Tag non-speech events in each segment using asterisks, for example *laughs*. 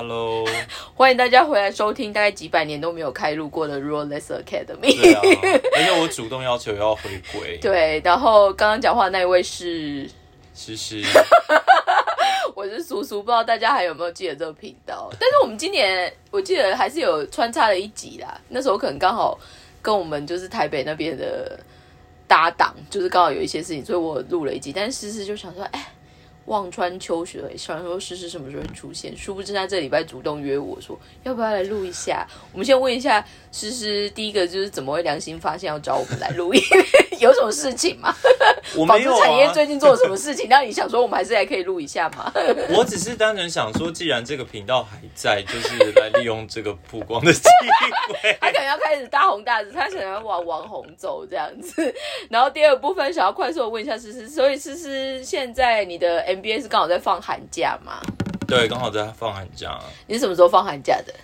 Hello，*laughs* 欢迎大家回来收听，大概几百年都没有开录过的 r o l l e s Academy。对啊，而且我主动要求要回归。*laughs* 对，然后刚刚讲话那一位是，诗诗，*laughs* 我是叔叔，不知道大家还有没有记得这个频道？但是我们今年我记得还是有穿插了一集啦，那时候可能刚好跟我们就是台北那边的搭档，就是刚好有一些事情，所以我录了一集。但是诗诗就想说，哎。望穿秋水，想说诗诗什么时候出现？殊不知他这礼拜主动约我说，要不要来录一下？我们先问一下诗诗，第一个就是怎么会良心发现要找我们来录音？*laughs* 有什么事情吗？我没有啊。产业最近做了什么事情，让你想说我们还是还可以录一下吗？*laughs* 我只是单纯想说，既然这个频道还在，就是来利用这个曝光的机会。*laughs* 他可能要开始大红大紫，他想要往网红走这样子。然后第二部分想要快速的问一下诗诗，所以诗诗现在你的是刚好在放寒假吗？对，刚好在放寒假。你是什么时候放寒假的？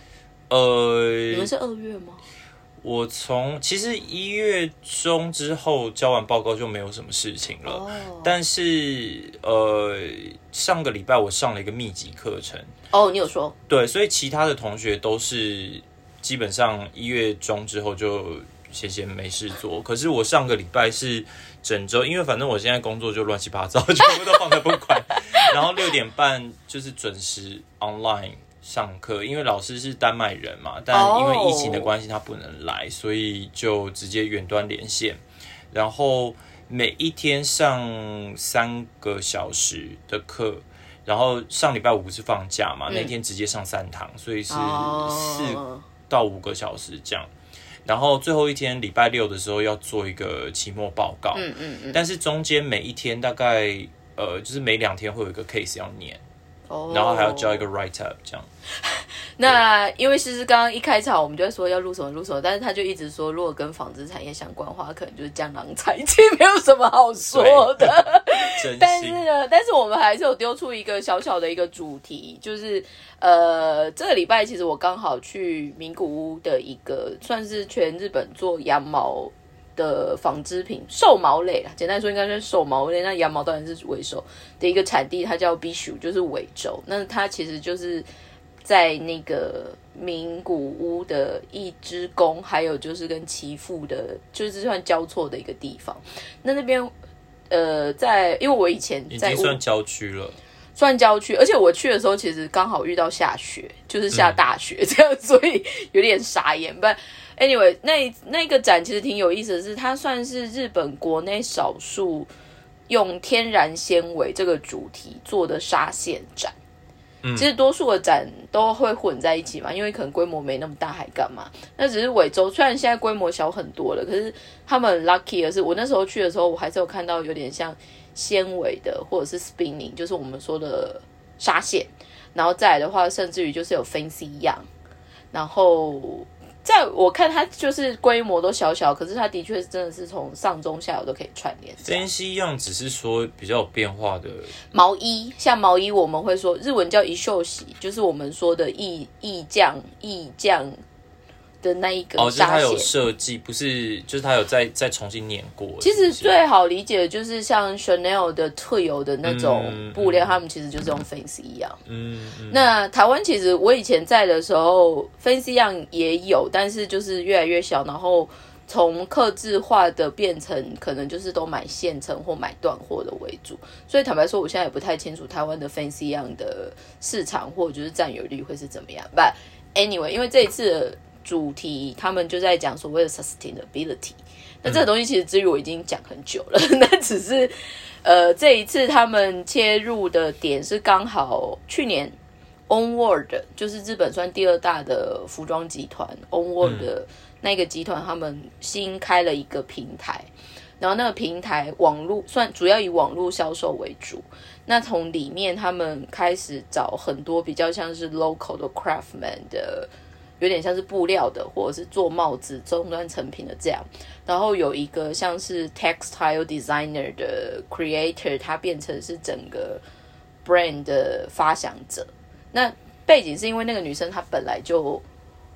呃，你们是二月吗？我从其实一月中之后交完报告就没有什么事情了，但是呃上个礼拜我上了一个密集课程哦，你有说对，所以其他的同学都是基本上一月中之后就闲闲没事做，可是我上个礼拜是整周，因为反正我现在工作就乱七八糟，*laughs* 全部都放在不管，*laughs* 然后六点半就是准时 online。上课，因为老师是丹麦人嘛，但因为疫情的关系他不能来，所以就直接远端连线。然后每一天上三个小时的课，然后上礼拜五是放假嘛，那天直接上三堂，所以是四到五个小时这样。然后最后一天礼拜六的时候要做一个期末报告，嗯嗯嗯，但是中间每一天大概呃，就是每两天会有一个 case 要念。然后还要交一个 write up 这样。*laughs* 那因为其实刚刚一开场我们就在说要录什么录什么，但是他就一直说如果跟纺织产业相关的话，可能就是江郎才尽，没有什么好说的。*laughs* 但是呢，但是我们还是有丢出一个小小的一个主题，就是呃，这个礼拜其实我刚好去名古屋的一个算是全日本做羊毛。的纺织品兽毛类啦，简单说应该是兽毛类。那羊毛当然是尾兽的一个产地，它叫 Bishu，就是尾州。那它其实就是在那个名古屋的一之宫，还有就是跟岐阜的，就是算交错的一个地方。那那边呃，在因为我以前已经算郊区了，算郊区，而且我去的时候其实刚好遇到下雪，就是下大雪 *laughs* 这样，所以有点傻眼。不。Anyway，那那个展其实挺有意思的是，它算是日本国内少数用天然纤维这个主题做的纱线展。其实多数的展都会混在一起嘛，因为可能规模没那么大，还干嘛？那只是尾州，虽然现在规模小很多了，可是他们 lucky 的是，我那时候去的时候，我还是有看到有点像纤维的，或者是 spinning，就是我们说的纱线。然后再来的话，甚至于就是有 fancy 样，然后。在我看，它就是规模都小小，可是它的确是真的是从上中下游都可以串联。珍稀样只是说比较有变化的毛衣，像毛衣我们会说日文叫一袖洗，就是我们说的意意匠意降。的那一个哦，就是它有设计，不是，就是它有再再重新粘过。其实最好理解的就是像 Chanel 的特有的那种布料，他们其实就是用 Fancy 一样。嗯，那台湾其实我以前在的时候，Fancy 样也有，但是就是越来越小，然后从刻字化的变成可能就是都买现成或买断货的为主。所以坦白说，我现在也不太清楚台湾的 Fancy 样的市场或者就是占有率会是怎么样。But anyway，因为这一次。主题他们就在讲所谓的 sustainability，那这个东西其实至于我已经讲很久了，*laughs* 那只是呃这一次他们切入的点是刚好去年 Onward 就是日本算第二大的服装集团 Onward 的那个集团他们新开了一个平台，然后那个平台网络算主要以网络销售为主，那从里面他们开始找很多比较像是 local 的 craftman 的。有点像是布料的，或者是做帽子终端成品的这样。然后有一个像是 textile designer 的 creator，他变成是整个 brand 的发想者。那背景是因为那个女生她本来就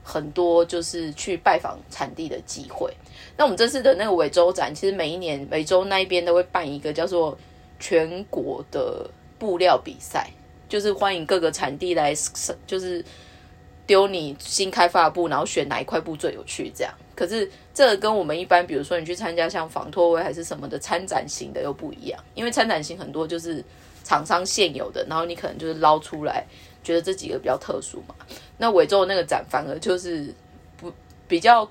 很多就是去拜访产地的机会。那我们这次的那个尾州展，其实每一年尾州那一边都会办一个叫做全国的布料比赛。就是欢迎各个产地来，就是丢你新开发的布，然后选哪一块布最有趣这样。可是这个跟我们一般，比如说你去参加像仿托位还是什么的参展型的又不一样，因为参展型很多就是厂商现有的，然后你可能就是捞出来，觉得这几个比较特殊嘛。那尾州那个展反而就是不比较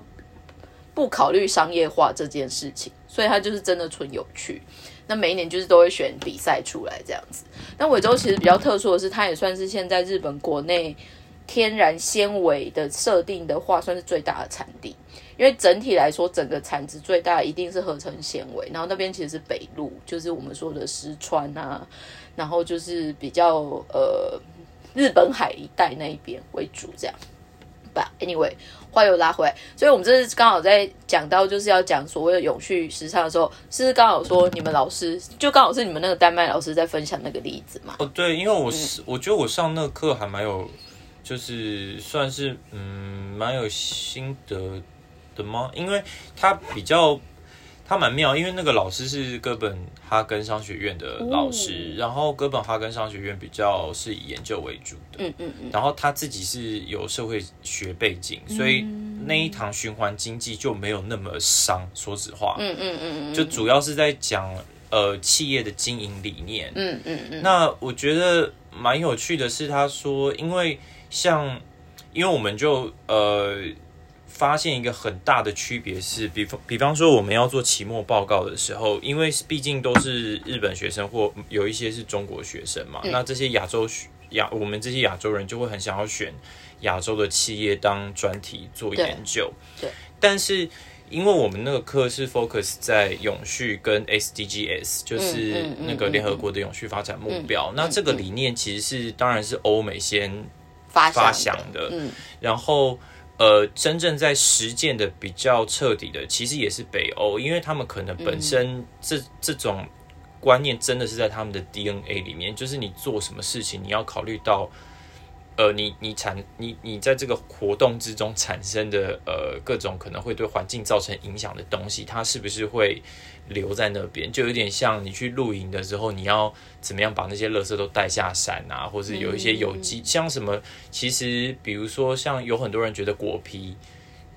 不考虑商业化这件事情，所以它就是真的纯有趣。那每一年就是都会选比赛出来这样子。那尾州其实比较特殊的是，它也算是现在日本国内天然纤维的设定的话，算是最大的产地。因为整体来说，整个产值最大一定是合成纤维，然后那边其实是北路，就是我们说的石川啊，然后就是比较呃日本海一带那一边为主这样。把 anyway，话又拉回来，所以我们这次刚好在讲到就是要讲所谓的永续时尚的时候，是刚好说你们老师就刚好是你们那个丹麦老师在分享那个例子嘛？哦，对，因为我是我觉得我上那课还蛮有，就是算是嗯蛮有心得。的吗？因为他比较，他蛮妙，因为那个老师是哥本哈根商学院的老师，然后哥本哈根商学院比较是以研究为主的，嗯嗯嗯，然后他自己是有社会学背景，所以那一堂循环经济就没有那么伤，说实话，嗯嗯嗯，就主要是在讲呃企业的经营理念，嗯嗯嗯，那我觉得蛮有趣的是，他说，因为像，因为我们就呃。发现一个很大的区别是，比方比方说我们要做期末报告的时候，因为毕竟都是日本学生或有一些是中国学生嘛，那这些亚洲亚我们这些亚洲人就会很想要选亚洲的企业当专题做研究。对，但是因为我们那个课是 focus 在永续跟 SDGs，就是那个联合国的永续发展目标，那这个理念其实是当然是欧美先发想的，嗯，然后。呃，真正在实践的比较彻底的，其实也是北欧，因为他们可能本身这这种观念真的是在他们的 DNA 里面，就是你做什么事情，你要考虑到，呃，你你产你你在这个活动之中产生的呃各种可能会对环境造成影响的东西，它是不是会。留在那边就有点像你去露营的时候，你要怎么样把那些垃圾都带下山啊？或是有一些有机，像什么？其实比如说，像有很多人觉得果皮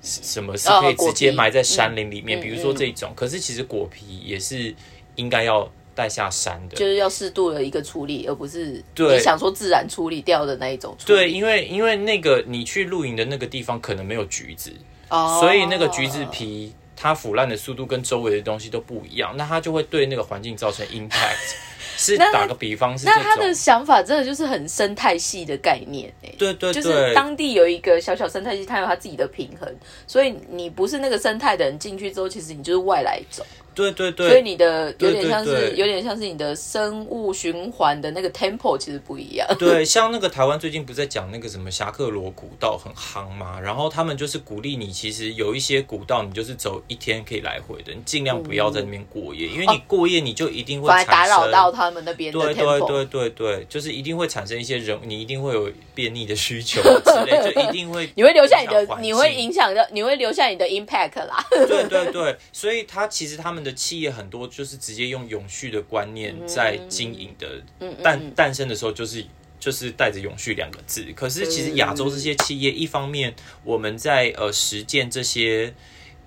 什么是可以直接埋在山林里面，比如说这种。可是其实果皮也是应该要带下山的，就是要适度的一个处理，而不是你想说自然处理掉的那一种。对，因为因为那个你去露营的那个地方可能没有橘子，哦所以那个橘子皮。它腐烂的速度跟周围的东西都不一样，那它就会对那个环境造成 impact。*laughs* 是打个比方，是那他的想法真的就是很生态系的概念诶。对对，就是当地有一个小小生态系，它有它自己的平衡，所以你不是那个生态的人进去之后，其实你就是外来种。对对对，所以你的有点像是有点像是你的生物循环的那个 tempo 其实不一样。对，像那个台湾最近不是在讲那个什么侠客罗古道很夯嘛，然后他们就是鼓励你，其实有一些古道你就是走一天可以来回的，你尽量不要在那边过夜，因为你过夜你就一定会打扰到他们那边。对对对对对，就是一定会产生一些人，你一定会有便利的需求之类，就 *laughs* 一定会你会留下你的，你会影响的，你会留下你的 impact 啦。对对对，所以他其实他们。的企业很多就是直接用永续的观念在经营的，诞诞生的时候就是就是带着永续两个字。可是其实亚洲这些企业，一方面我们在呃实践这些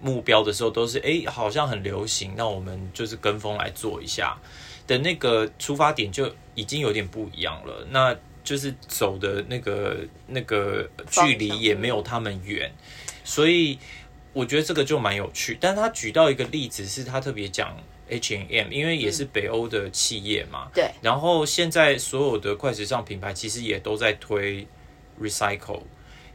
目标的时候，都是哎好像很流行，那我们就是跟风来做一下的那个出发点就已经有点不一样了。那就是走的那个那个距离也没有他们远，所以。我觉得这个就蛮有趣，但他举到一个例子，是他特别讲 H and M，因为也是北欧的企业嘛。对。然后现在所有的快时尚品牌其实也都在推 recycle，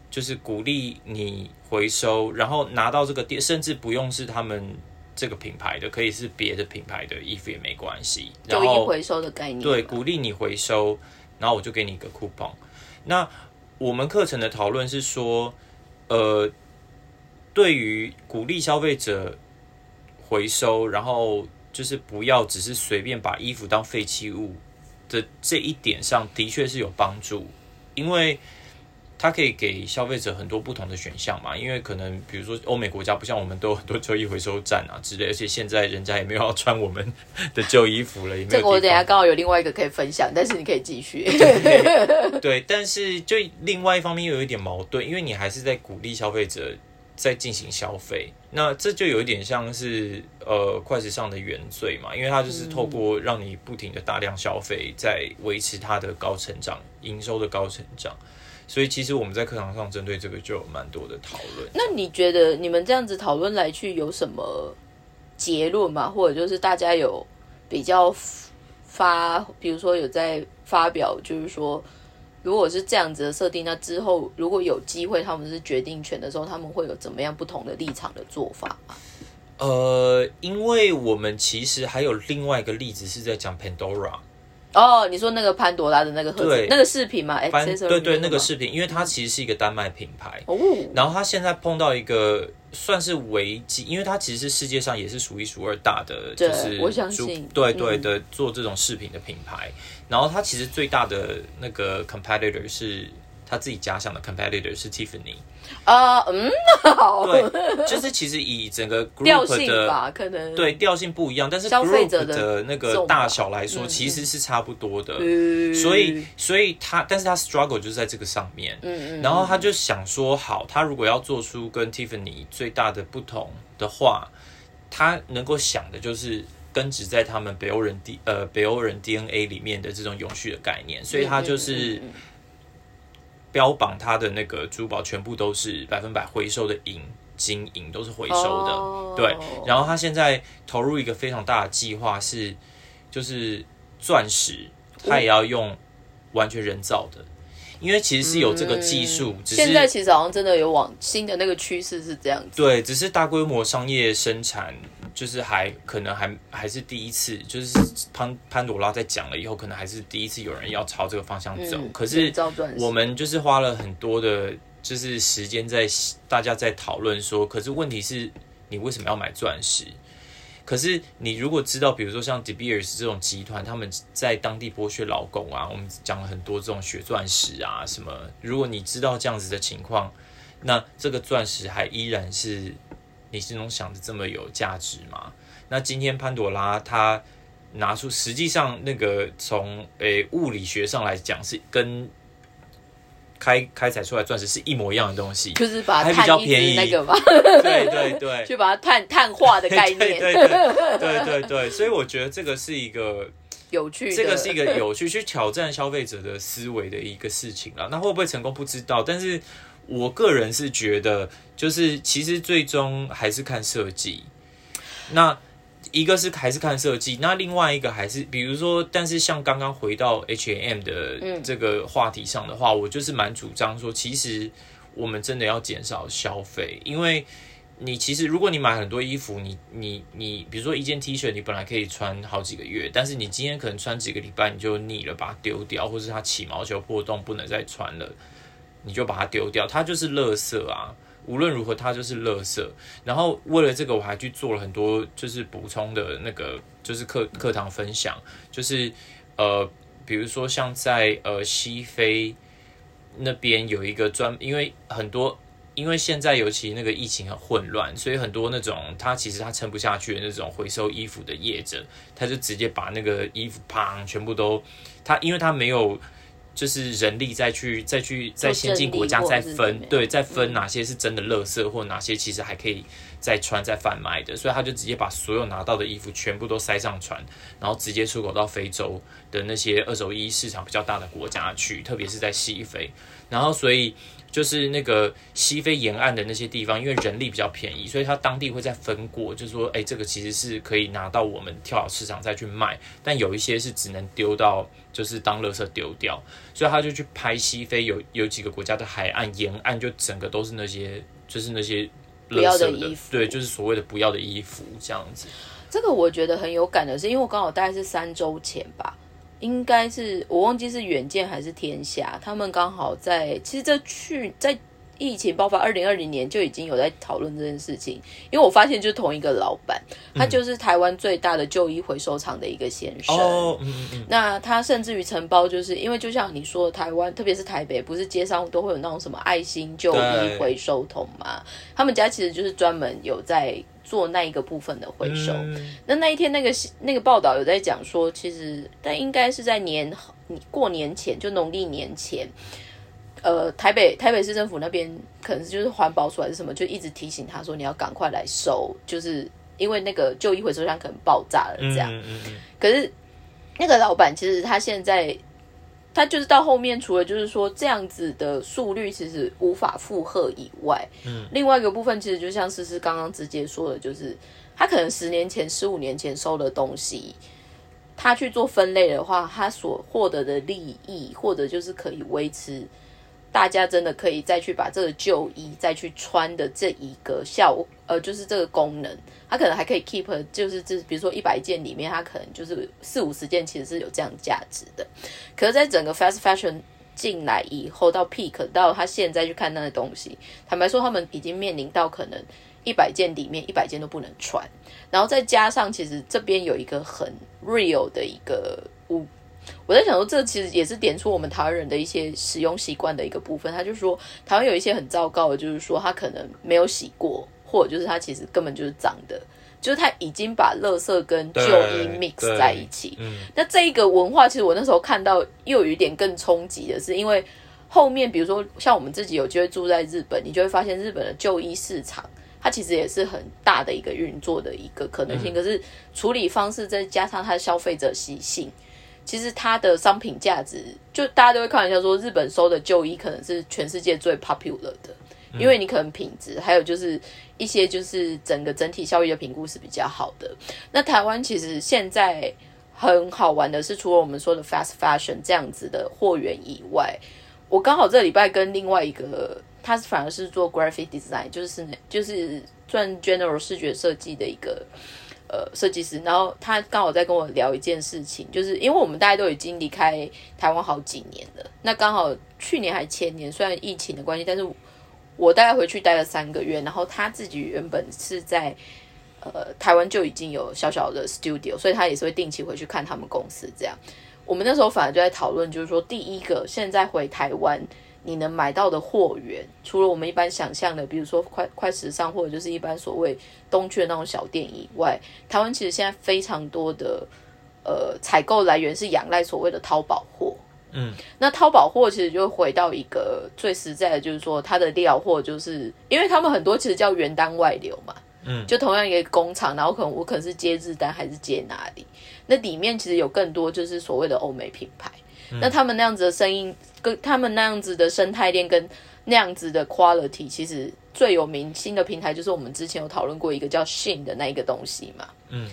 就是鼓励你回收，然后拿到这个店，甚至不用是他们这个品牌的，可以是别的品牌的衣服也没关系。就一回收的概念。对，鼓励你回收，然后我就给你一个 coupon。那我们课程的讨论是说，呃。对于鼓励消费者回收，然后就是不要只是随便把衣服当废弃物的这一点上的确是有帮助，因为它可以给消费者很多不同的选项嘛，因为可能比如说欧美国家不像我们都有很多旧衣回收站啊之类，而且现在人家也没有要穿我们的旧衣服了，也没有。这个我等下刚好有另外一个可以分享，但是你可以继续。*laughs* 对，但是就另外一方面又有一点矛盾，因为你还是在鼓励消费者在进行消费，那这就有一点像是呃快时尚的原罪嘛，因为它就是透过让你不停的大量消费，在维持它的高成长、营收的高成长。所以其实我们在课堂上针对这个就有蛮多的讨论。那你觉得你们这样子讨论来去有什么结论吗？或者就是大家有比较发，比如说有在发表，就是说如果是这样子的设定，那之后如果有机会他们是决定权的时候，他们会有怎么样不同的立场的做法吗？呃，因为我们其实还有另外一个例子是在讲 Pandora。哦，你说那个潘多拉的那个盒子，那个饰品嘛？对对，那个饰品，因为它其实是一个丹麦品牌，哦，然后它现在碰到一个算是危机，因为它其实是世界上也是数一数二大的，就是我相信，对对的，做这种饰品的品牌，然后它其实最大的那个 competitor 是。他自己家乡的 competitor 是 Tiffany 啊，嗯，好，对，就是其实以整个 *laughs* group 的可能。对调性不一样，但是 group 的那个大小来说其实是差不多的，所以所以他但是他 struggle 就是在这个上面，嗯嗯，然后他就想说，好，他如果要做出跟 Tiffany 最大的不同的话，他能够想的就是根植在他们北欧人 D 呃北欧人 DNA 里面的这种永续的概念，所以他就是。标榜它的那个珠宝全部都是百分百回收的银、金银都是回收的，对。然后他现在投入一个非常大的计划，是就是钻石，他也要用完全人造的。因为其实是有这个技术，现在其实好像真的有往新的那个趋势是这样子。对，只是大规模商业生产，就是还可能还还是第一次，就是潘潘朵拉在讲了以后，可能还是第一次有人要朝这个方向走。可是我们就是花了很多的，就是时间在大家在讨论说，可是问题是你为什么要买钻石？可是你如果知道，比如说像 De Beers 这种集团，他们在当地剥削劳工啊，我们讲了很多这种血钻石啊什么。如果你知道这样子的情况，那这个钻石还依然是你心中想的这么有价值吗？那今天潘朵拉他拿出，实际上那个从诶物理学上来讲是跟。开开采出来钻石是一模一样的东西，就是把它比较便宜。那个嘛，对对对，去把它碳碳化的概念，对对对对对，所以我觉得这个是一个有趣，这个是一个有趣去挑战消费者的思维的一个事情了。那会不会成功不知道，但是我个人是觉得，就是其实最终还是看设计。那一个是还是看设计，那另外一个还是比如说，但是像刚刚回到 H M 的这个话题上的话，我就是蛮主张说，其实我们真的要减少消费，因为你其实如果你买很多衣服，你你你，比如说一件 T 恤，你本来可以穿好几个月，但是你今天可能穿几个礼拜你就腻了，把它丢掉，或是它起毛球破洞不能再穿了，你就把它丢掉，它就是垃圾啊。无论如何，它就是垃圾。然后为了这个，我还去做了很多，就是补充的那个，就是课课堂分享，就是呃，比如说像在呃西非那边有一个专，因为很多，因为现在尤其那个疫情很混乱，所以很多那种他其实他撑不下去的那种回收衣服的业者，他就直接把那个衣服砰全部都，他因为他没有。就是人力再去再去在先进国家再分，对，再分哪些是真的垃圾，或哪些其实还可以再穿再贩卖的，所以他就直接把所有拿到的衣服全部都塞上船，然后直接出口到非洲的那些二手衣市场比较大的国家去，特别是在西非，然后所以。就是那个西非沿岸的那些地方，因为人力比较便宜，所以他当地会再分过，就是说，哎，这个其实是可以拿到我们跳蚤市场再去卖，但有一些是只能丢到，就是当垃圾丢掉，所以他就去拍西非有有几个国家的海岸沿岸，就整个都是那些，就是那些不要的衣服，对，就是所谓的不要的衣服这样子。这个我觉得很有感的是，因为我刚好大概是三周前吧。应该是我忘记是远见还是天下，他们刚好在其实这去在疫情爆发二零二零年就已经有在讨论这件事情，因为我发现就是同一个老板，他就是台湾最大的旧衣回收厂的一个先生。哦，嗯嗯那他甚至于承包，就是因为就像你说，台湾特别是台北，不是街上都会有那种什么爱心旧衣回收桶嘛？他们家其实就是专门有在做那一个部分的回收。那那一天那个那个报道有在讲说，其实但应该是在年过年前，就农历年前。呃，台北台北市政府那边可能就是环保署还是什么，就一直提醒他说你要赶快来收，就是因为那个旧衣回收箱可能爆炸了这样。可是那个老板其实他现在他就是到后面，除了就是说这样子的速率其实无法负荷以外，嗯，另外一个部分其实就像思思刚刚直接说的，就是他可能十年前、十五年前收的东西，他去做分类的话，他所获得的利益或者就是可以维持。大家真的可以再去把这个旧衣再去穿的这一个效，呃，就是这个功能，它可能还可以 keep，就是这比如说一百件里面，它可能就是四五十件其实是有这样价值的。可是，在整个 fast fashion 进来以后，到 peak 到他现在去看那个东西，坦白说，他们已经面临到可能一百件里面一百件都不能穿，然后再加上其实这边有一个很 real 的一个物。我在想说，这其实也是点出我们台湾人的一些使用习惯的一个部分。他就说，台湾有一些很糟糕的，就是说他可能没有洗过，或者就是他其实根本就是脏的，就是他已经把垃圾跟旧衣 mix 在一起。那这一个文化，其实我那时候看到又有一点更冲击的是，因为后面比如说像我们自己有机会住在日本，你就会发现日本的旧衣市场，它其实也是很大的一个运作的一个可能性。可是处理方式再加上它的消费者习性。其实它的商品价值，就大家都会开玩笑说，日本收的旧衣可能是全世界最 popular 的，因为你可能品质，还有就是一些就是整个整体效益的评估是比较好的。那台湾其实现在很好玩的是，除了我们说的 fast fashion 这样子的货源以外，我刚好这礼拜跟另外一个，他是反而是做 graphic design，就是就是赚 general 视觉设计的一个。呃，设计师，然后他刚好在跟我聊一件事情，就是因为我们大家都已经离开台湾好几年了，那刚好去年还前年，虽然疫情的关系，但是我大概回去待了三个月，然后他自己原本是在呃台湾就已经有小小的 studio，所以他也是会定期回去看他们公司这样。我们那时候反而就在讨论，就是说第一个现在回台湾。你能买到的货源，除了我们一般想象的，比如说快快时尚或者就是一般所谓东区的那种小店以外，台湾其实现在非常多的呃采购来源是仰赖所谓的淘宝货。嗯，那淘宝货其实就回到一个最实在的，就是说它的料货，就是因为他们很多其实叫原单外流嘛。嗯，就同样一个工厂，然后可能我可能是接日单还是接哪里，那里面其实有更多就是所谓的欧美品牌。那他们那样子的声音，跟他们那样子的生态链，跟那样子的 quality，其实最有名新的平台就是我们之前有讨论过一个叫 Shin 的那一个东西嘛。嗯，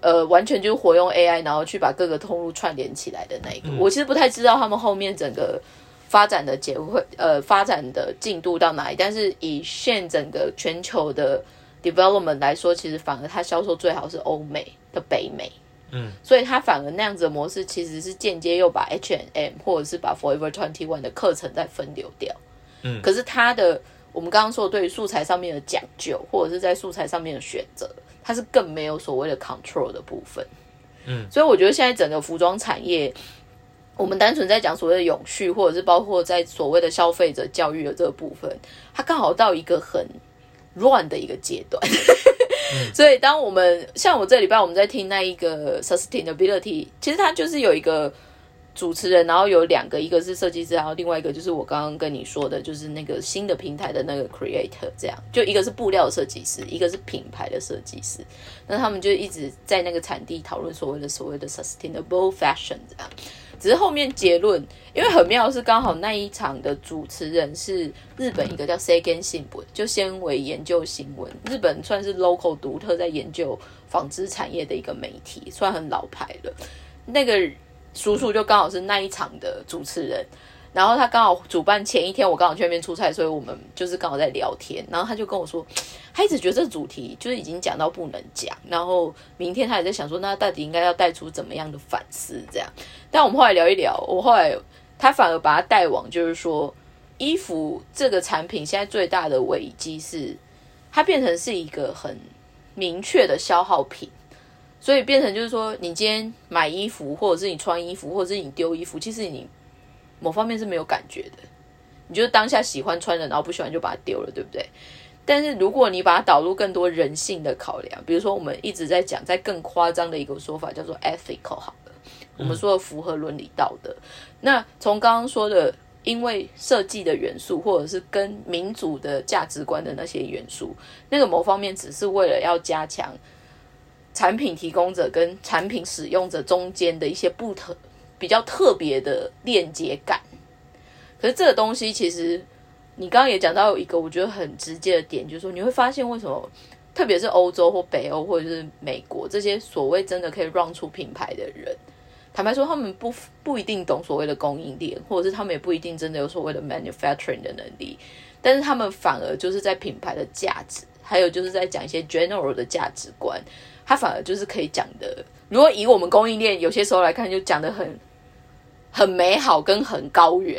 呃，完全就是活用 AI，然后去把各个通路串联起来的那一个。我其实不太知道他们后面整个发展的结会呃发展的进度到哪里，但是以现整个全球的 development 来说，其实反而它销售最好是欧美的北美。嗯，所以他反而那样子的模式，其实是间接又把 H and M 或者是把 Forever Twenty One 的课程再分流掉。嗯，可是他的我们刚刚说对于素材上面的讲究，或者是在素材上面的选择，它是更没有所谓的 control 的部分。嗯，所以我觉得现在整个服装产业，我们单纯在讲所谓的永续，或者是包括在所谓的消费者教育的这个部分，它刚好到一个很乱的一个阶段。所以，当我们像我这礼拜我们在听那一个 sustainability，其实它就是有一个主持人，然后有两个，一个是设计师，然后另外一个就是我刚刚跟你说的，就是那个新的平台的那个 creator，这样就一个是布料设计师，一个是品牌的设计师，那他们就一直在那个产地讨论所谓的所谓的 sustainable fashion 这样。只是后面结论，因为很妙是刚好那一场的主持人是日本一个叫 Seigen 新闻，就纤维研究新闻，日本算是 local 独特在研究纺织产业的一个媒体，算很老牌了。那个叔叔就刚好是那一场的主持人。然后他刚好主办前一天，我刚好去那边出差，所以我们就是刚好在聊天。然后他就跟我说，他一直觉得这主题就是已经讲到不能讲。然后明天他也在想说，那到底应该要带出怎么样的反思？这样。但我们后来聊一聊，我后来他反而把他带往就是说，衣服这个产品现在最大的危机是，它变成是一个很明确的消耗品，所以变成就是说，你今天买衣服，或者是你穿衣服，或者是你丢衣服，其实你某方面是没有感觉的，你就当下喜欢穿的，然后不喜欢就把它丢了，对不对？但是如果你把它导入更多人性的考量，比如说我们一直在讲，在更夸张的一个说法叫做 ethical 好了，我们说的符合伦理道德。那从刚刚说的，因为设计的元素，或者是跟民主的价值观的那些元素，那个某方面只是为了要加强产品提供者跟产品使用者中间的一些不特比较特别的链接感。可是这个东西其实。你刚刚也讲到有一个我觉得很直接的点，就是说你会发现为什么，特别是欧洲或北欧或者是美国这些所谓真的可以让出品牌的人，坦白说他们不不一定懂所谓的供应链，或者是他们也不一定真的有所谓的 manufacturing 的能力，但是他们反而就是在品牌的价值，还有就是在讲一些 general 的价值观，他反而就是可以讲的。如果以我们供应链有些时候来看，就讲的很很美好跟很高远。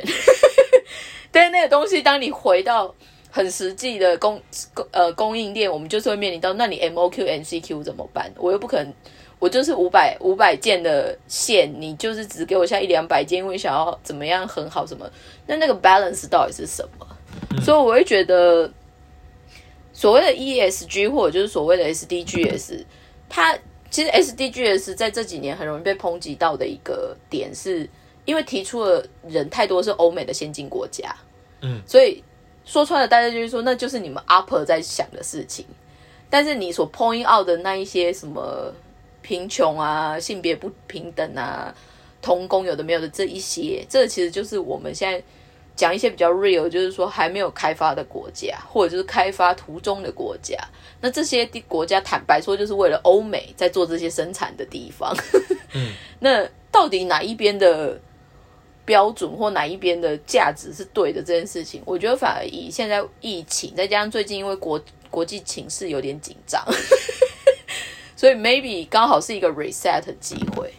*laughs* 但是那个东西，当你回到很实际的供供呃供应链，我们就是会面临到，那你 M O Q N C Q 怎么办？我又不可能，我就是五百五百件的线，你就是只给我下一两百件，因为想要怎么样很好什么？那那个 balance 到底是什么？所以我会觉得，所谓的 E S G 或者就是所谓的 S D G S，它其实 S D G S 在这几年很容易被抨击到的一个点是。因为提出的人太多是欧美的先进国家，嗯，所以说穿了，大家就是说，那就是你们 upper 在想的事情。但是你所 point out 的那一些什么贫穷啊、性别不平等啊、童工有的没有的这一些，这其实就是我们现在讲一些比较 real，就是说还没有开发的国家，或者就是开发途中的国家。那这些国家坦白说，就是为了欧美在做这些生产的地方。嗯，*laughs* 那到底哪一边的？标准或哪一边的价值是对的这件事情，我觉得反而以现在疫情，再加上最近因为国国际情势有点紧张，*laughs* 所以 maybe 刚好是一个 reset 机会。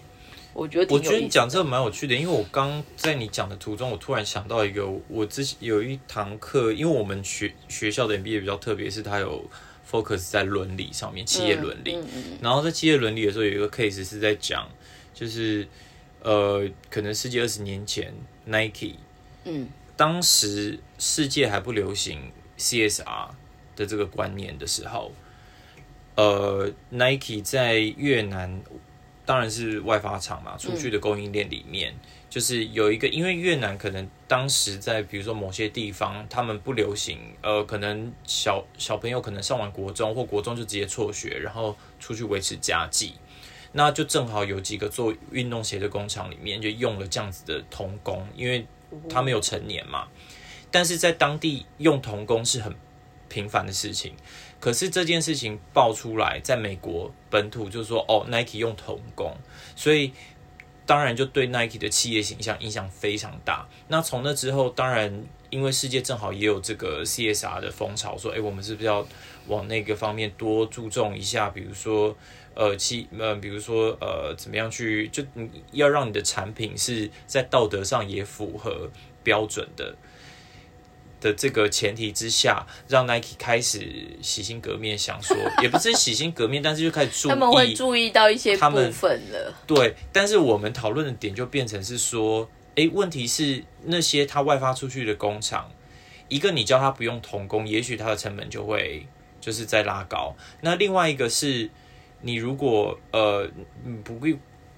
我觉得我觉得你讲这个蛮有趣的，因为我刚在你讲的途中，我突然想到一个，我之前有一堂课，因为我们学学校的 MBA 比较特别，是它有 focus 在伦理上面，企业伦理。然后在企业伦理的时候，有一个 case 是在讲，就是。呃，可能世界二十年前，Nike，嗯，当时世界还不流行 CSR 的这个观念的时候，呃，Nike 在越南当然是外发厂嘛，出去的供应链里面，就是有一个，因为越南可能当时在比如说某些地方，他们不流行，呃，可能小小朋友可能上完国中或国中就直接辍学，然后出去维持家计。那就正好有几个做运动鞋的工厂里面就用了这样子的童工，因为他没有成年嘛。但是在当地用童工是很频繁的事情。可是这件事情爆出来，在美国本土就说哦，Nike 用童工，所以当然就对 Nike 的企业形象影响非常大。那从那之后，当然因为世界正好也有这个 CSR 的风潮，说哎，我们是不是要往那个方面多注重一下？比如说。呃，其呃，比如说呃，怎么样去就你要让你的产品是在道德上也符合标准的的这个前提之下，让 Nike 开始洗心革面，想说 *laughs* 也不是洗心革面，但是就开始注意，他们会注意到一些部分了。对，但是我们讨论的点就变成是说，哎，问题是那些他外发出去的工厂，一个你叫他不用童工，也许他的成本就会就是在拉高。那另外一个是。你如果呃不顾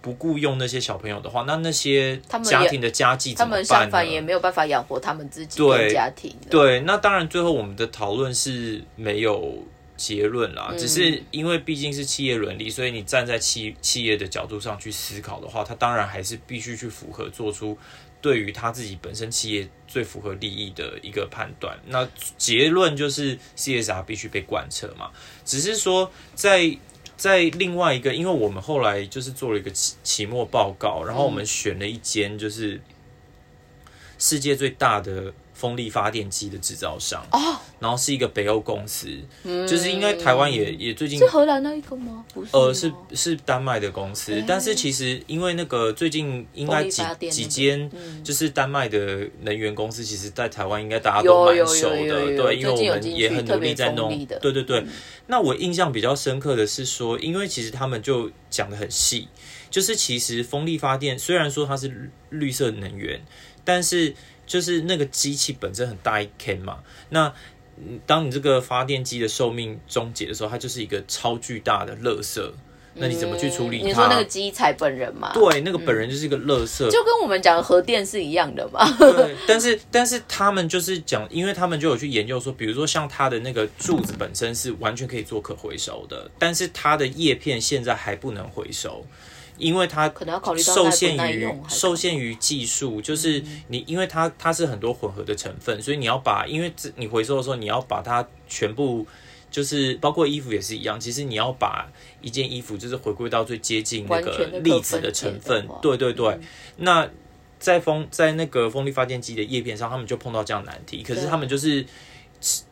不雇用那些小朋友的话，那那些家庭的家计怎么办呢？他们相反也没有办法养活他们自己的家庭。对，那当然最后我们的讨论是没有结论啦，只是因为毕竟是企业伦理，所以你站在企企业的角度上去思考的话，他当然还是必须去符合做出对于他自己本身企业最符合利益的一个判断。那结论就是 CSR 必须被贯彻嘛，只是说在。在另外一个，因为我们后来就是做了一个期期末报告，然后我们选了一间就是世界最大的风力发电机的制造商。哦，然后是一个北欧公司，就是应该台湾也也最近是荷兰那一个吗？不是，呃，是是丹麦的公司，但是其实因为那个最近应该几几间就是丹麦的能源公司，其实在台湾应该大家都蛮熟的，对，因为我们也很努力在弄，对对对。那我印象比较深刻的是说，因为其实他们就讲的很细，就是其实风力发电虽然说它是绿色能源，但是就是那个机器本身很大一 K 嘛，那当你这个发电机的寿命终结的时候，它就是一个超巨大的垃圾。那你怎么去处理？你说那个机材本人嘛？对，那个本人就是一个垃圾，就跟我们讲核电是一样的嘛。对，但是但是他们就是讲，因为他们就有去研究说，比如说像它的那个柱子本身是完全可以做可回收的，但是它的叶片现在还不能回收。因为它可能要考虑受限于受限于技术，就是你因为它它是很多混合的成分，所以你要把因为你回收的时候，你要把它全部就是包括衣服也是一样，其实你要把一件衣服就是回归到最接近那个粒子的成分，对对对。那在风在那个风力发电机的叶片上，他们就碰到这样难题，可是他们就是。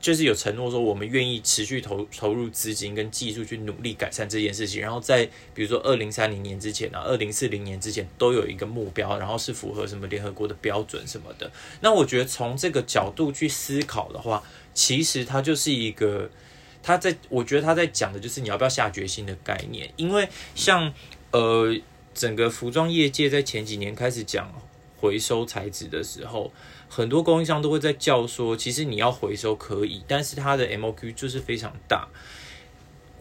就是有承诺说，我们愿意持续投投入资金跟技术去努力改善这件事情，然后在比如说二零三零年之前啊，二零四零年之前都有一个目标，然后是符合什么联合国的标准什么的。那我觉得从这个角度去思考的话，其实它就是一个，他在我觉得他在讲的就是你要不要下决心的概念，因为像呃整个服装业界在前几年开始讲回收材质的时候。很多供应商都会在叫说，其实你要回收可以，但是它的 MOQ 就是非常大。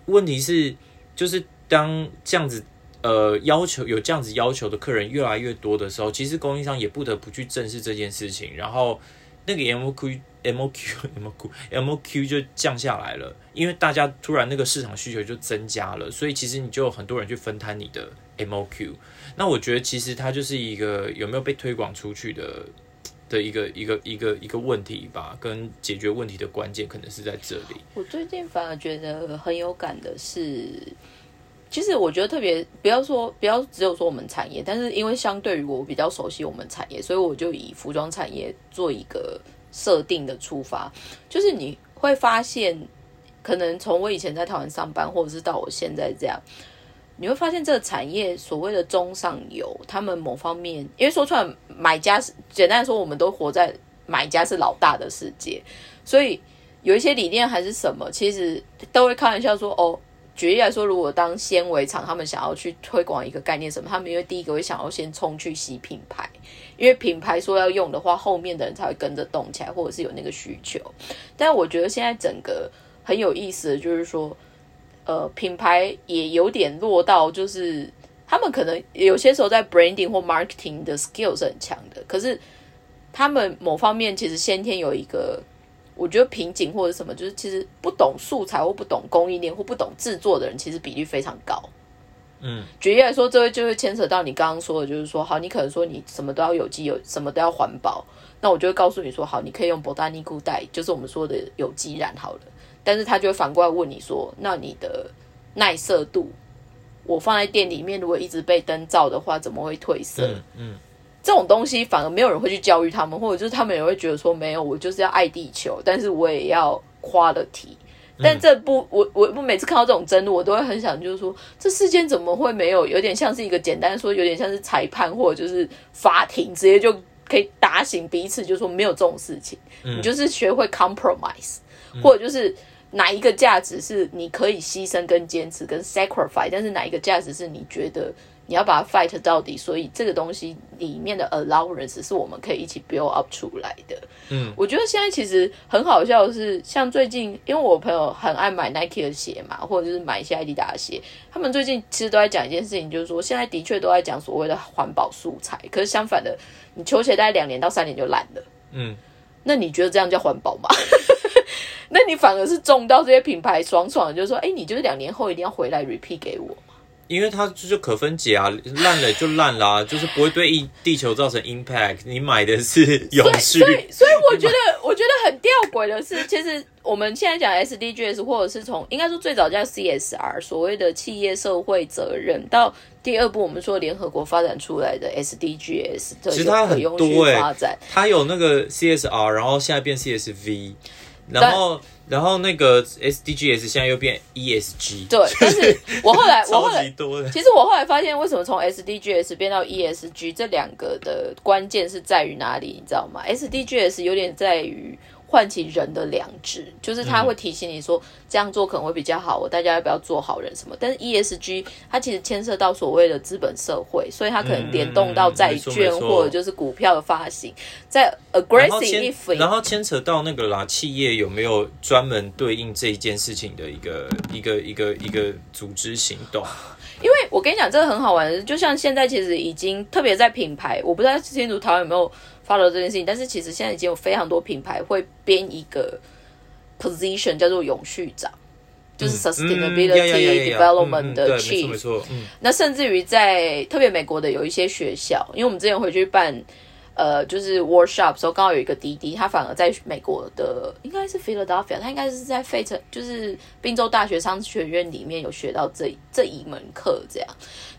问题是，就是当这样子呃要求有这样子要求的客人越来越多的时候，其实供应商也不得不去正视这件事情。然后那个 MOQ MOQ *laughs* MOQ MOQ 就降下来了，因为大家突然那个市场需求就增加了，所以其实你就有很多人去分摊你的 MOQ。那我觉得其实它就是一个有没有被推广出去的。的一个一个一个一个问题吧，跟解决问题的关键可能是在这里。我最近反而觉得很有感的是，其实我觉得特别不要说不要只有说我们产业，但是因为相对于我比较熟悉我们产业，所以我就以服装产业做一个设定的出发，就是你会发现，可能从我以前在台湾上班，或者是到我现在这样。你会发现这个产业所谓的中上游，他们某方面，因为说出来买家是简单说，我们都活在买家是老大的世界，所以有一些理念还是什么，其实都会开玩笑说哦。举例来说，如果当纤维厂，他们想要去推广一个概念什么，他们因为第一个会想要先冲去洗品牌，因为品牌说要用的话，后面的人才会跟着动起来，或者是有那个需求。但我觉得现在整个很有意思的就是说。呃，品牌也有点落到，就是他们可能有些时候在 branding 或 marketing 的 skills 是很强的，可是他们某方面其实先天有一个，我觉得瓶颈或者什么，就是其实不懂素材或不懂供应链或不懂制作的人，其实比例非常高。嗯，举例来说，这会就会牵扯到你刚刚说的，就是说，好，你可能说你什么都要有机，有什么都要环保，那我就会告诉你说，好，你可以用 botanical dye，就是我们说的有机染好了。但是他就会反过来问你说：“那你的耐色度，我放在店里面，如果一直被灯照的话，怎么会褪色？”嗯，这种东西反而没有人会去教育他们，或者就是他们也会觉得说：“没有，我就是要爱地球，但是我也要 quality。”但这不，我我我每次看到这种争论，我都会很想，就是说，这世间怎么会没有？有点像是一个简单说，有点像是裁判或者就是法庭，直接就可以打醒彼此，就说没有这种事情。你就是学会 compromise，或者就是。哪一个价值是你可以牺牲跟坚持跟 sacrifice，但是哪一个价值是你觉得你要把它 fight 到底？所以这个东西里面的 allowance 是我们可以一起 build up 出来的。嗯，我觉得现在其实很好笑的是，像最近因为我朋友很爱买 Nike 的鞋嘛，或者就是买一些 Adidas 的鞋，他们最近其实都在讲一件事情，就是说现在的确都在讲所谓的环保素材，可是相反的，你球鞋大概两年到三年就烂了。嗯，那你觉得这样叫环保吗？那你反而是中到这些品牌爽爽，就是说，哎，你就是两年后一定要回来 repeat 给我因为它就是可分解啊，烂了就烂啦，*laughs* 就是不会对地地球造成 impact。你买的是永续，所以所以我觉得我觉得很吊诡的是，其实我们现在讲 SDGs，或者是从应该说最早叫 CSR，所谓的企业社会责任，到第二步我们说联合国发展出来的 SDGs，其实它很多哎，它有那个 CSR，然后现在变 CSV。然后，然后那个 SDGs 现在又变 ESG。对，*laughs* 但是我后来，我后来多其实我后来发现，为什么从 SDGs 变到 ESG 这两个的关键是在于哪里？你知道吗？SDGs 有点在于。唤起人的良知，就是他会提醒你说这样做可能会比较好，我大家要不要做好人什么？但是 ESG 它其实牵涉到所谓的资本社会，所以它可能联动到债券或者就是股票的发行，在 aggressive，然后牵扯到那个啦，企业有没有专门对应这一件事情的一个一个一个一个组织行动？*laughs* 因为我跟你讲，这个很好玩的，就像现在其实已经特别在品牌，我不知道清楚台湾有没有。Follow 这件事情，但是其实现在已经有非常多品牌会编一个 position 叫做永续长，就是 sustainability development 的 chief。没错，那甚至于在特别美国的有一些学校，因为我们之前回去办呃就是 workshop 时候，刚好有一个滴滴，他反而在美国的应该是 Philadelphia，他应该是在费城，就是宾州大学商学院里面有学到这这一门课这样。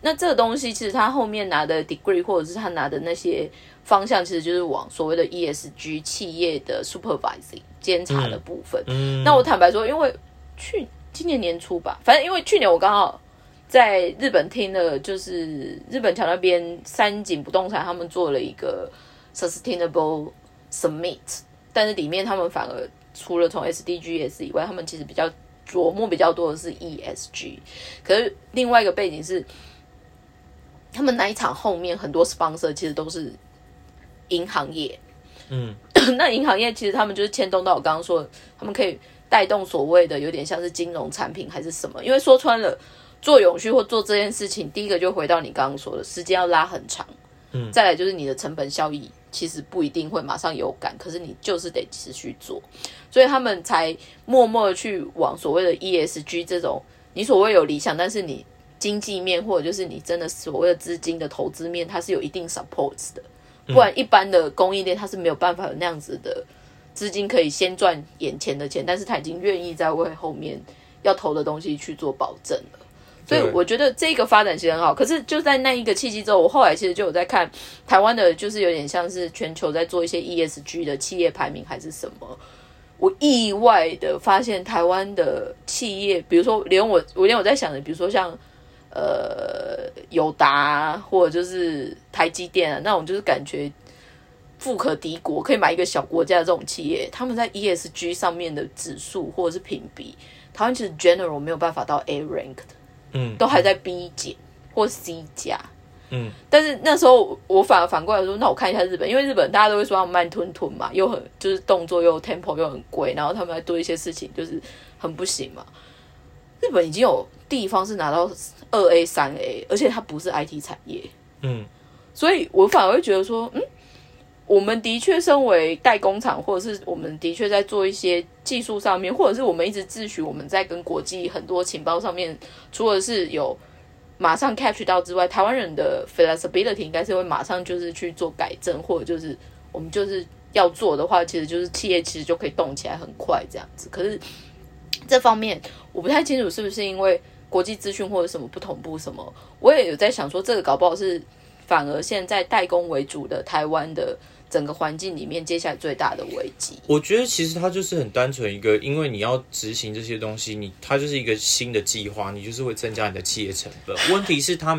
那这个东西其实他后面拿的 degree 或者是他拿的那些。方向其实就是往所谓的 ESG 企业的 supervising 监察的部分。嗯那我坦白说，因为去今年年初吧，反正因为去年我刚好在日本听了，就是日本桥那边三井不动产他们做了一个 sustainable summit，但是里面他们反而除了从 SDGs 以外，他们其实比较琢磨比较多的是 ESG。可是另外一个背景是，他们那一场后面很多 sponsor 其实都是。银行业，嗯，*coughs* 那银行业其实他们就是牵动到我刚刚说，他们可以带动所谓的有点像是金融产品还是什么？因为说穿了，做永续或做这件事情，第一个就回到你刚刚说的，时间要拉很长，嗯，再来就是你的成本效益其实不一定会马上有感，可是你就是得持续做，所以他们才默默的去往所谓的 ESG 这种，你所谓有理想，但是你经济面或者就是你真的所谓的资金的投资面，它是有一定 supports 的。不然，一般的供应链它是没有办法有那样子的资金可以先赚眼前的钱，但是他已经愿意在为后面要投的东西去做保证了。所以我觉得这个发展其实很好。可是就在那一个契机之后，我后来其实就有在看台湾的，就是有点像是全球在做一些 ESG 的企业排名还是什么。我意外的发现台湾的企业，比如说连我，我连我在想的，比如说像。呃，友达或者就是台积电啊，那种就是感觉富可敌国，可以买一个小国家的这种企业，他们在 ESG 上面的指数或者是评比，台湾其实 general 没有办法到 A rank 的，嗯，都还在 B 减或 C 加，嗯，但是那时候我反而反过来说，那我看一下日本，因为日本大家都会说要慢吞吞嘛，又很就是动作又 tempo 又很贵，然后他们还做一些事情就是很不行嘛。日本已经有地方是拿到。二 A 三 A，而且它不是 IT 产业，嗯，所以我反而会觉得说，嗯，我们的确身为代工厂，或者是我们的确在做一些技术上面，或者是我们一直自诩我们在跟国际很多情报上面，除了是有马上 catch 到之外，台湾人的 flexibility 应该是会马上就是去做改正，或者就是我们就是要做的话，其实就是企业其实就可以动起来很快这样子。可是这方面我不太清楚是不是因为。国际资讯或者什么不同步什么，我也有在想说，这个搞不好是反而现在代工为主的台湾的整个环境里面，接下来最大的危机。我觉得其实它就是很单纯一个，因为你要执行这些东西，你它就是一个新的计划，你就是会增加你的企业成本。问题是它，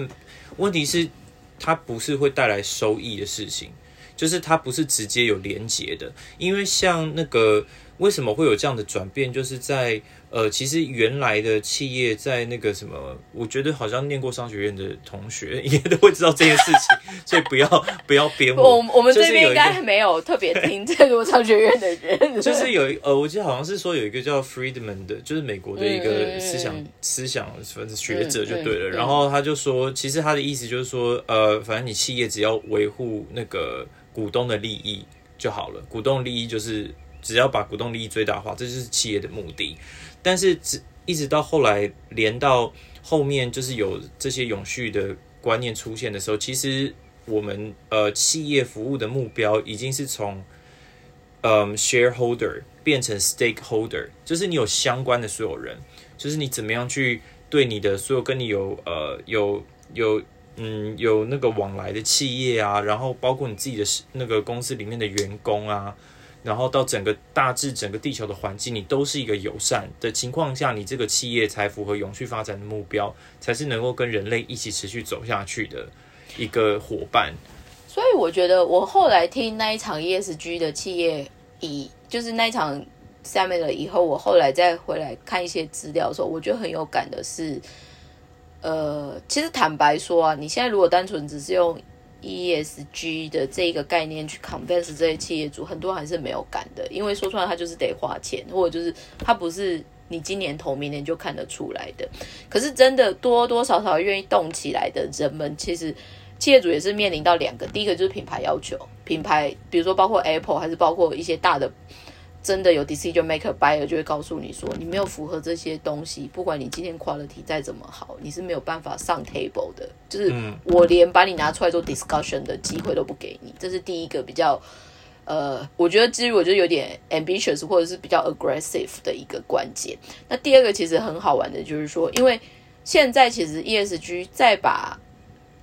问题是它不是会带来收益的事情，就是它不是直接有连结的，因为像那个为什么会有这样的转变，就是在。呃，其实原来的企业在那个什么，我觉得好像念过商学院的同学 *laughs* 也都会知道这件事情，所以不要 *laughs* 不要编我。我们这边应该没有特别听这个商学院的人。*laughs* 就是有呃，我记得好像是说有一个叫 Friedman 的，就是美国的一个思想思想学者就对了。然后他就说，其实他的意思就是说，呃，反正你企业只要维护那个股东的利益就好了，股东利益就是只要把股东利益最大化，这就是企业的目的。但是只一直到后来连到后面，就是有这些永续的观念出现的时候，其实我们呃企业服务的目标已经是从嗯 shareholder 变成 stakeholder，就是你有相关的所有人，就是你怎么样去对你的所有跟你有呃有有嗯有那个往来的企业啊，然后包括你自己的那个公司里面的员工啊。然后到整个大致整个地球的环境，你都是一个友善的情况下，你这个企业才符合永续发展的目标，才是能够跟人类一起持续走下去的一个伙伴。所以我觉得，我后来听那一场 ESG 的企业以就是那一场下面了以后，我后来再回来看一些资料的时候，我觉得很有感的是，呃，其实坦白说啊，你现在如果单纯只是用。ESG 的这个概念去 convince 这些企业主，很多还是没有敢的，因为说出来他就是得花钱，或者就是他不是你今年投明年就看得出来的。可是真的多多少少愿意动起来的人们，其实企业主也是面临到两个，第一个就是品牌要求，品牌比如说包括 Apple 还是包括一些大的。真的有 decision maker buyer 就会告诉你说，你没有符合这些东西，不管你今天 quality 再怎么好，你是没有办法上 table 的。就是我连把你拿出来做 discussion 的机会都不给你。这是第一个比较，呃，我觉得至于我觉得有点 ambitious 或者是比较 aggressive 的一个关键。那第二个其实很好玩的，就是说，因为现在其实 ESG 再把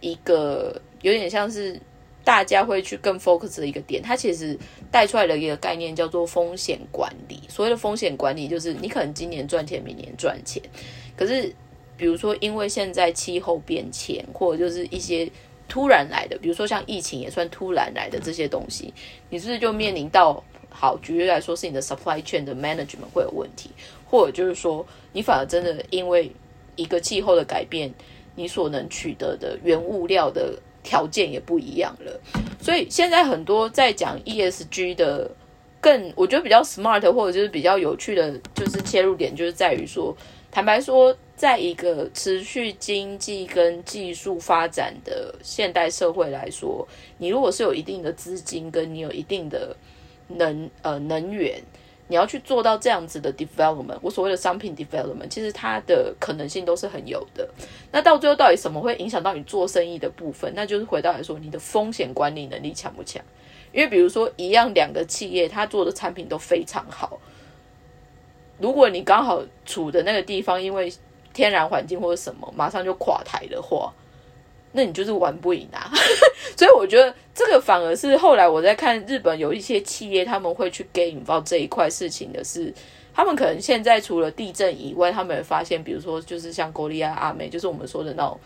一个有点像是。大家会去更 focus 的一个点，它其实带出来的一个概念叫做风险管理。所谓的风险管理，就是你可能今年赚钱，明年赚钱，可是比如说因为现在气候变迁，或者就是一些突然来的，比如说像疫情也算突然来的这些东西，你是不是就面临到好？举例来说，是你的 supply chain 的 management 会有问题，或者就是说你反而真的因为一个气候的改变，你所能取得的原物料的。条件也不一样了，所以现在很多在讲 ESG 的，更我觉得比较 smart 或者就是比较有趣的，就是切入点就是在于说，坦白说，在一个持续经济跟技术发展的现代社会来说，你如果是有一定的资金，跟你有一定的能呃能源。你要去做到这样子的 development，我所谓的商品 development，其实它的可能性都是很有的。那到最后到底什么会影响到你做生意的部分？那就是回到来说，你的风险管理能力强不强？因为比如说一样两个企业，它做的产品都非常好，如果你刚好处的那个地方因为天然环境或者什么马上就垮台的话。那你就是玩不赢啊，*laughs* 所以我觉得这个反而是后来我在看日本有一些企业他们会去 gain 到这一块事情的是，他们可能现在除了地震以外，他们也发现，比如说就是像国利亚阿美，就是我们说的那种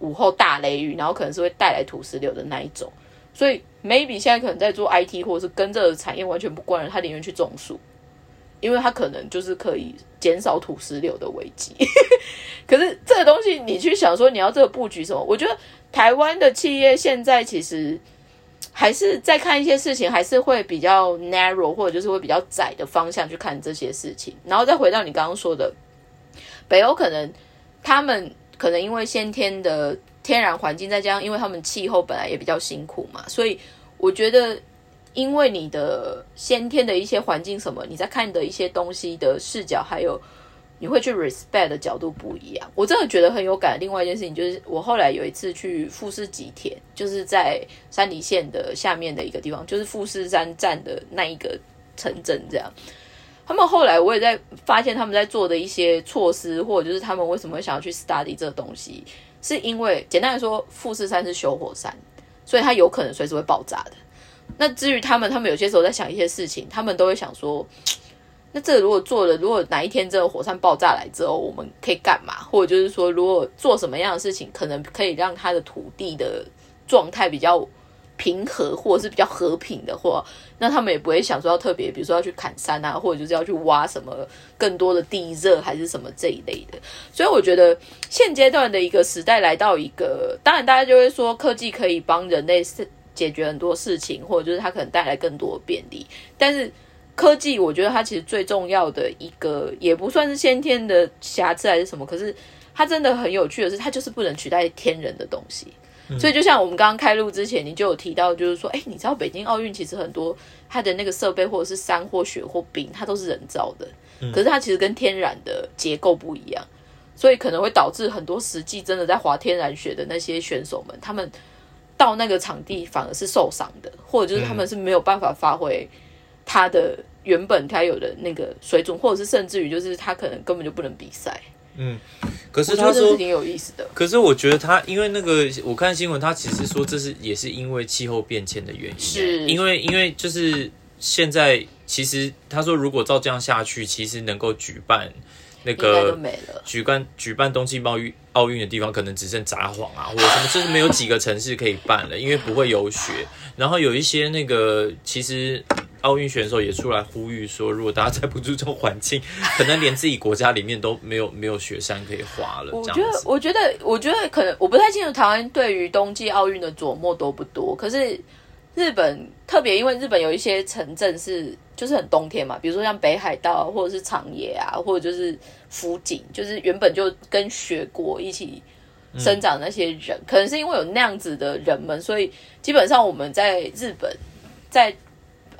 午后大雷雨，然后可能是会带来土石流的那一种，所以 maybe 现在可能在做 IT 或者是跟这个产业完全不关了，他宁愿去种树。因为它可能就是可以减少土石流的危机，*laughs* 可是这个东西你去想说你要这个布局什么？我觉得台湾的企业现在其实还是在看一些事情，还是会比较 narrow 或者就是会比较窄的方向去看这些事情。然后再回到你刚刚说的，北欧可能他们可能因为先天的天然环境，再加上因为他们气候本来也比较辛苦嘛，所以我觉得。因为你的先天的一些环境什么，你在看的一些东西的视角，还有你会去 respect 的角度不一样。我真的觉得很有感。另外一件事情就是，我后来有一次去富士吉田，就是在山梨县的下面的一个地方，就是富士山站的那一个城镇。这样，他们后来我也在发现他们在做的一些措施，或者就是他们为什么想要去 study 这个东西，是因为简单来说，富士山是修火山，所以它有可能随时会爆炸的。那至于他们，他们有些时候在想一些事情，他们都会想说，那这如果做了，如果哪一天这个火山爆炸来之后，我们可以干嘛？或者就是说，如果做什么样的事情，可能可以让他的土地的状态比较平和，或者是比较和平的话，那他们也不会想说要特别，比如说要去砍山啊，或者就是要去挖什么更多的地热还是什么这一类的。所以我觉得现阶段的一个时代来到一个，当然大家就会说科技可以帮人类是。解决很多事情，或者就是它可能带来更多的便利。但是科技，我觉得它其实最重要的一个，也不算是先天的瑕疵还是什么。可是它真的很有趣的是，它就是不能取代天人的东西。所以就像我们刚刚开录之前，你就有提到，就是说，哎，你知道北京奥运其实很多它的那个设备，或者是山或雪或冰，它都是人造的。可是它其实跟天然的结构不一样，所以可能会导致很多实际真的在滑天然雪的那些选手们，他们到那个场地反而是受伤的，或者就是他们是没有办法发挥他的原本他有的那个水准，或者是甚至于就是他可能根本就不能比赛。嗯，可是他说挺有意思的。可是我觉得他因为那个我看新闻，他其实说这是也是因为气候变迁的原因，是因为因为就是现在其实他说如果照这样下去，其实能够举办那个举办举办冬季奥运奥运的地方，可能只剩札幌啊，或者什么，就是没有几个城市可以办了，因为不会有雪。然后有一些那个其实。奥运选手也出来呼吁说，如果大家再不注重环境，可能连自己国家里面都没有没有雪山可以滑了。我觉得，我觉得，我觉得可能我不太清楚台湾对于冬季奥运的琢磨多不多。可是日本特别，因为日本有一些城镇是就是很冬天嘛，比如说像北海道或者是长野啊，或者就是福井，就是原本就跟雪国一起生长那些人，可能是因为有那样子的人们，所以基本上我们在日本在。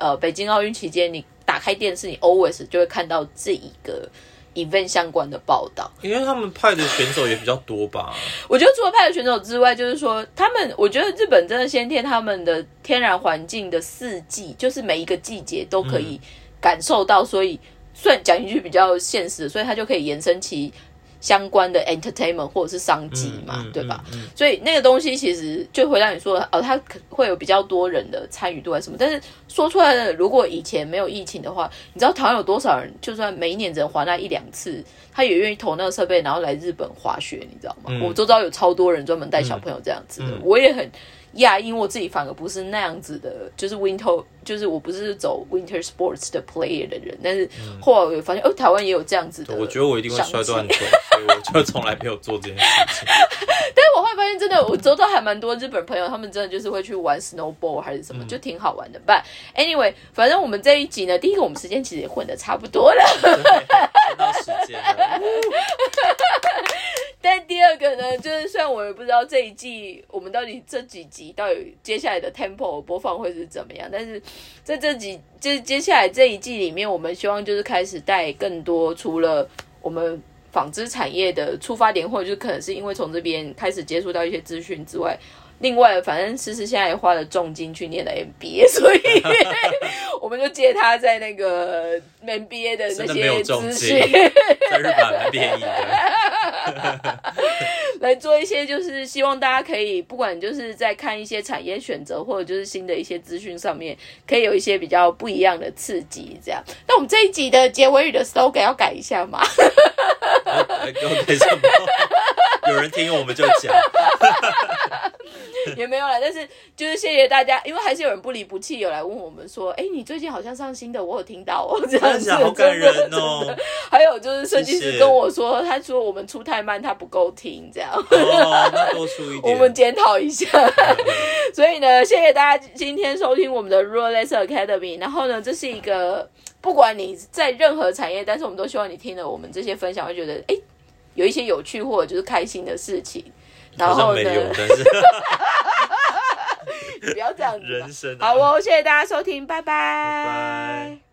呃，北京奥运期间，你打开电视，你 always 就会看到这一个 event 相关的报道。因为他们派的选手也比较多吧。我觉得除了派的选手之外，就是说他们，我觉得日本真的先天他们的天然环境的四季，就是每一个季节都可以感受到，所以算讲一句比较现实，所以他就可以延伸其。相关的 entertainment 或者是商机嘛，对吧？所以那个东西其实就回到你说的，哦，它可会有比较多人的参与度还是什么？但是说出来的，如果以前没有疫情的话，你知道台湾有多少人，就算每一年只能滑那一两次，他也愿意投那个设备，然后来日本滑雪，你知道吗？我周遭有超多人专门带小朋友这样子的，我也很。亚，因为我自己反而不是那样子的，就是 winter，就是我不是走 winter sports 的 player 的人，但是后来我发现，哦，台湾也有这样子的。我觉得我一定会摔断腿，所以我就从来没有做这件事情。*laughs* 但是我会发现，真的，我周遭还蛮多日本朋友，他们真的就是会去玩 snowboard 还是什么，就挺好玩的。But anyway，反正我们这一集呢，第一个我们时间其实也混的差不多了，到时间了。*laughs* 但第二个呢，就是虽然我也不知道这一季我们到底这几集到底接下来的 tempo 播放会是怎么样，但是在这几接接下来这一季里面，我们希望就是开始带更多除了我们纺织产业的出发点，或者就可能是因为从这边开始接触到一些资讯之外，另外反正思思现在也花了重金去念了 MBA，*laughs* 所以我们就借他在那个 MBA 的那些资讯，在日本蛮便宜的。*laughs* 来做一些，就是希望大家可以，不管就是在看一些产业选择，或者就是新的一些资讯上面，可以有一些比较不一样的刺激。这样，那我们这一集的结尾语的 slogan 要改一下吗？*laughs* 改什么？有人听我们就讲。*laughs* 也没有了，但是就是谢谢大家，因为还是有人不离不弃，有来问我们说，哎，你最近好像上新的，我有听到哦，这样子，好感人哦。*laughs* 还有就是设计师跟我说，他说我们出太慢，他不够听，这样。哦，那多出一点。*laughs* 我们检讨一下。所以呢，谢谢大家今天收听我们的 r o l e s Academy。然后呢，这是一个不管你在任何产业，但是我们都希望你听了我们这些分享，会觉得哎，有一些有趣或者就是开心的事情。然后呢？*laughs* 不要这样子。人生好哦，谢谢大家收听，拜拜。